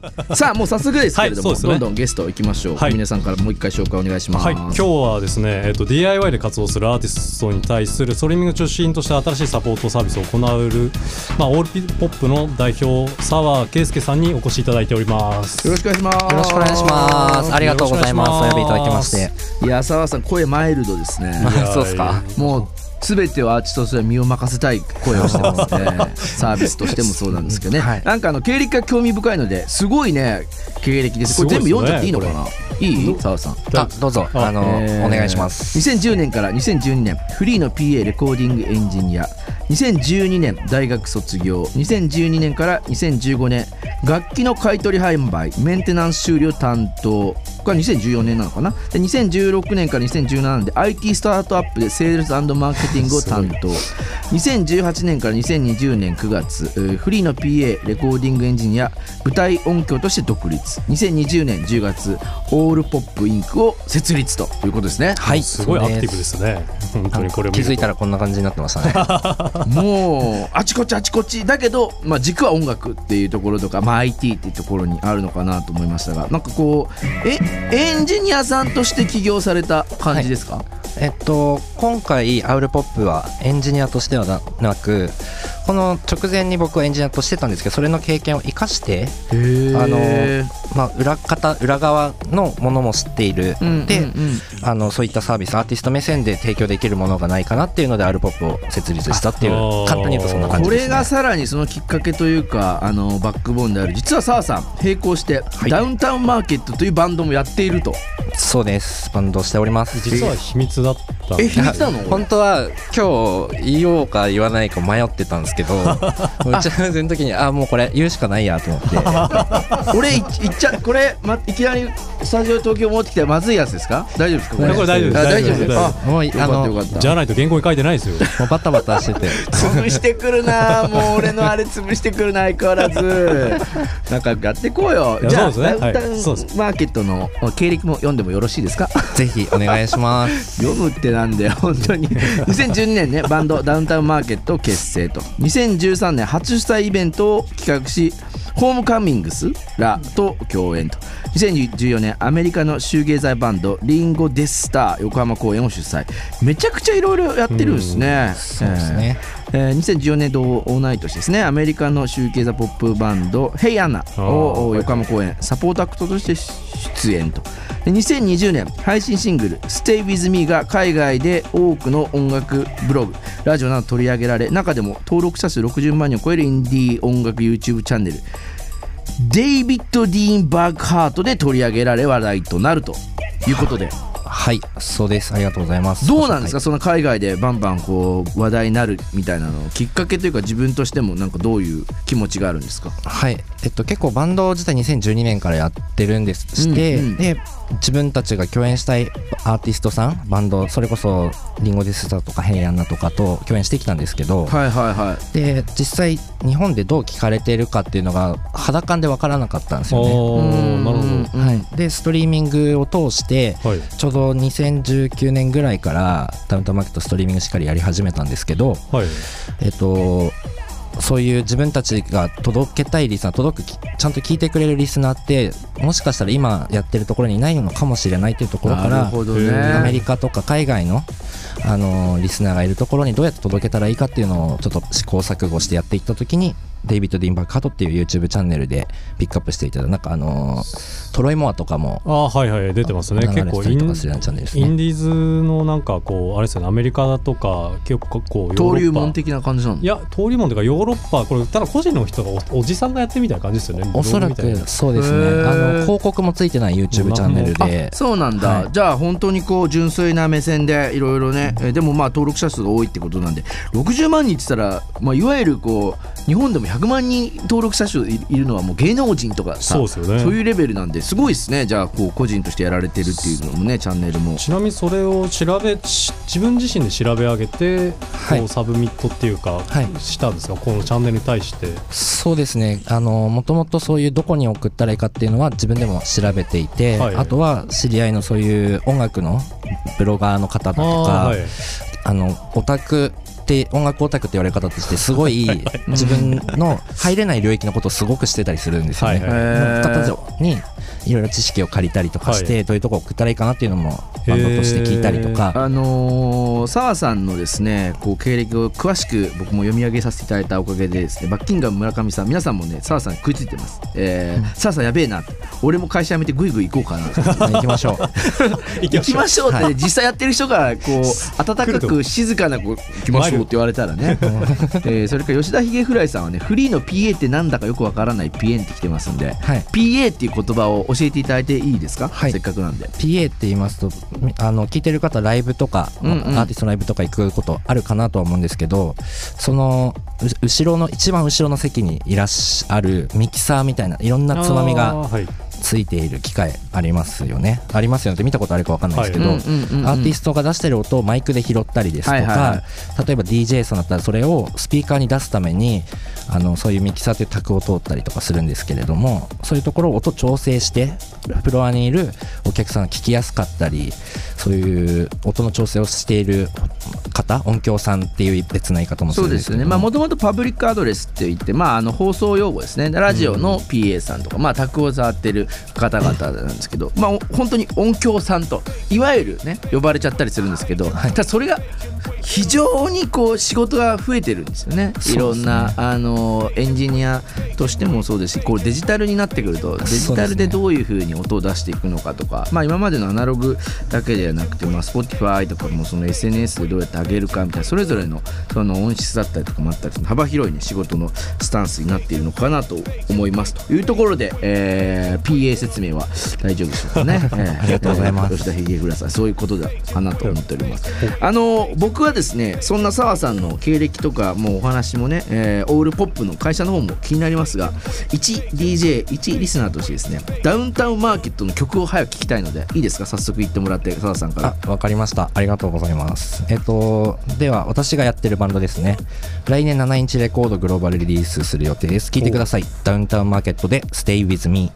さあもう早速ですけれども、はいねどんどんゲスト行きましょう、はい皆さんからもう一回紹介お願いします、はい、今日はですね、えっと DIY で活動するアーティストに対するストリーミング中心として新しいサポートサービスを行う、まあ、オールピポップの代表澤圭介さんにお越しいただいておりますよろしくお願いしますよろしくお願いします。ありがとうございます。お呼びいただきまして。いや澤さん声マイルドですねそうですか。もう全てをアーティストとして身を任せたい声をしてますね。サービスとしてもそうなんですけどね、はい。なんかあの経歴が興味深いのですごいね経歴です。これ全部読んじゃっていいのかな？いい？澤さん。あ、どうぞ、ああの、えー。お願いします。2010年から2012年フリーの PA レコーディングエンジニア。2012年大学卒業。2012年から2015年楽器の買取販売メンテナンス終了担当が2014年なのかな？で2016年から2017年で IT スタートアップでセールスマーケティングを担当。2018年から2020年9月えーフリーの PA レコーディングエンジニア舞台音響として独立。2020年10月オールポップインクを設立ということですね。はい、すごいアクティブですね。本当にこれ気づいたらこんな感じになってましたね。もうあちこちあちこち。だけど、まあ、軸は音楽っていうところとか、まあ、IT っていうところにあるのかなと思いましたがなんかこうえエンジニアさんとして起業された感じですか、えっと、今回、アウルポップはエンジニアとしてはななく、この直前に僕はエンジニアとしてたんですけど、それの経験を生かして、あのまあ、裏方、裏側のものも知っている。うんで、うんうん。あのそういったサービスアーティスト目線で提供できるものがないかなっていうのでアルポップを設立したっていう簡単に言うとそんな感じです、ね、これがさらにそのきっかけというかあのバックボーンである実は澤さん並行して、ダウンタウンマーケットというバンドもやっていると。そうです。バンドしております。実は秘密だったえ秘密なの？本当は今日言おうか言わないか迷ってたんですけど 打ち合わせの時にあもうこれ言うしかないやと思って。俺いいっちゃこれ、ま、いきなりスタジオ東京持ってきたらまずいやつですか？大丈夫ですか？これ大丈夫です。あ大丈夫ですあもうよかったよかった。じゃないと原稿に書いてないですよ。もうバタバタしてて。潰してくるなもう俺のあれ潰してくるな相変わらず。仲良くやっていこうよ。じゃあ、そうですね。ダウンタウンマーケットの経歴も読んでもよろしいですか？ぜひお願いします。読むってななんで 本当に。2012年ねバンドダウンタウンマーケットを結成と。2013年初主催イベントを企画しホームカミングスらと共演と。2014年アメリカのシューゲーザーバンドリンゴ・デスター横浜公演を主催。めちゃくちゃいろいろやってるんですね。そうですね。えー2014年同同い年ですね。アメリカのシューザポップバンド「ヘイアンナ」を横浜公演サポートアクトとして出演と。で2020年配信シングル「Stay With Me」が海外で多くの音楽ブログラジオなど取り上げられ中でも登録者数60万人を超えるインディー音楽 YouTube チャンネルデイビッド・ディーン・バーグハートで取り上げられ話題となるということで。はいそうです。ありがとうございます。どうなんですか、はい。その海外でバンバンこう話題になるみたいなのきっかけというか自分としてもなんかどういう気持ちがあるんですか？はい、えっと、結構バンド自体2012年からやってるんです。して、うんうん。で自分たちが共演したいアーティストさんバンドそれこそリンゴディスタとかヘイアンナとかと共演してきたんですけど、はいはいはい。で実際日本でどう聞かれているかっていうのが肌感で分からなかったんですよね。なるほど。どはい、でストリーミングを通してはい。ちょうど2019年ぐらいからダウンタウンマーケットストリーミングしっかりやり始めたんですけど、はい。えっと、そういう自分たちが届けたいリスナー届くきちゃんと聞いてくれるリスナーってもしかしたら今やってるところにいないのかもしれないというところからね。へアメリカとか海外の、あのリスナーがいるところにどうやって届けたらいいかっていうのをちょっと試行錯誤してやっていった時にデイビッド・ディンバークハートっていう YouTube チャンネルでピックアップしていただいたなんかあのトロイモアとかもああはいはい出てますね。結構インてたりとかするようなチャンネルですね。インディーズのなんかこうあれですよねアメリカとか結構こうヨーロッパ。登竜門的な感じなのいや登竜門というかヨーロッパこれただ個人の人がおおじさんがやってるみたいな感じですよねおそらくそうですね。あの広告もついてない YouTube チャンネルで。あそうなんだ、はい。じゃあ本当にこう純粋な目線でいろいろね、えーでもまあ登録者数が多いってことなんで60万人って言ったら、まあ、いわゆるこう日本でも100万人登録者数いいるのはもう芸能人とかさそうですよね。そういうレベルなんですごいですね。じゃあこう個人としてやられてるっていうのもねチャンネルも。ちなみにそれを調べし自分自身で調べ上げて、はい。こう submit っていうか、はい。したんですか？このチャンネルに対して。そうですね。あのもともとそういうどこに送ったらいいかっていうのは自分でも調べていて、はい。あとは知り合いのそういう音楽のブロガーの方だとかあーはい。あのオタクっって音楽オタクって言われ方としてすごい自分の入れない領域のことをすごくしてたりするんですよね。はいはい。にいろいろ知識を借りたりとかして、はい。どういうとこ送ったらいいかなっていうのもバンドとして聞いたりとか。あのー澤さんのですねこう経歴を詳しく僕も読み上げさせていただいたおかげでですねバッキンガム村上さん皆さんもね澤さんに食いついてます。えー澤、さんやべえな俺も会社辞めてぐいぐい行こうかな 行きましょう。行きましょうって、ねはい。実際やってる人がこう温かく静かなこう行きましょうって言われたらね、えーそれから吉田ひげフライさんはねフリーの PA ってなんだかよくわからないピエンって来てますんで、はい。PA っていう言葉を教えていただいていいですか、はい。せっかくなんで。PA って言いますとみあの聞いてる方ライブとか、うんうん。アーティストのライブとか行くことあるかなとは思うんですけどそのう後ろの一番後ろの席にいらっしゃるミキサーみたいないろんなつまみあがついている機械ありますよね。ありますよね。って見たことあるかわかんないですけど、アーティストが出してる音をマイクで拾ったりですとか、はいはいは例えば DJ さんだったらそれをスピーカーに出すためにあのそういうミキサーという卓を通ったりとかするんですけれどもそういうところを音調整してフロアにいるお客さんが聞きやすかったりそういう音の調整をしている方音響さんっていう別な言い方もすそうでるんですすけど。よね。もともとパブリックアドレスって言って、まあ、あの放送用語ですね。ラジオの PA さんとか、まあ、卓を触ってる方々なんですけど、まあ、お本当に音響さんといわゆるね呼ばれちゃったりするんですけど、はい。ただそれが非常にこう仕事が増えてるんですよね。いろんな、あのエンジニアとしてもそうですしこうデジタルになってくるとデジタルでどういうふうに音を出していくのかとか、まあ、今までのアナログだけではなくて、まあ、Spotify とかもその SNS でどうやって上げるかみたいなそれぞれのその音質だったりとかもあったり幅広い、ね、仕事のスタンスになっているのかなと思いますと。いうところで、えー PA 説明は大丈夫でしょうかね。えーありがとうございます。吉田秀倉さんそういうことだかなと思っております。あの僕はですねそんな澤さんの経歴とかもうお話もね、えーオールポップの会社の方も気になりますが 1DJ、1リスナーとしてですねダウンタウンマーケットの曲を早く聞きたいのでいいですか？早速言ってもらって澤さんから。あ、わかりました。ありがとうございます。えっと、では、私がやってるバンドですね。来年7インチレコードグローバルリリースする予定です。聞いてください。ダウンタウンマーケットで Stay With Me。